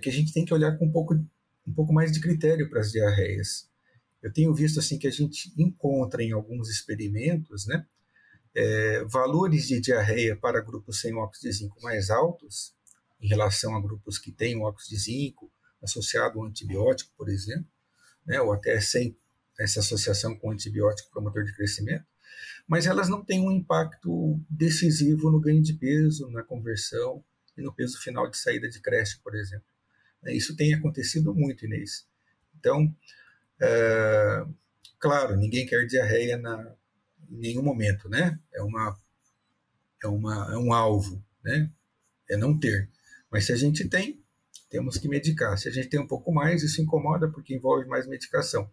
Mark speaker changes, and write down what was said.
Speaker 1: que a gente tem que olhar com um pouco, um pouco mais de critério para as diarreias. Eu tenho visto assim que a gente encontra em alguns experimentos, né, é, valores de diarreia para grupos sem óxido de zinco mais altos em relação a grupos que têm óxido de zinco associado ao antibiótico, por exemplo, né, ou até sem essa associação com antibiótico promotor de crescimento, mas elas não têm um impacto decisivo no ganho de peso, na conversão e no peso final de saída de creche, por exemplo. É, isso tem acontecido muito, Inês. Então, é, claro, ninguém quer diarreia na, em nenhum momento, né? É, uma, é, uma, é um alvo, né? É não ter. Mas se a gente tem, temos que medicar. Se a gente tem um pouco mais, isso incomoda porque envolve mais medicação.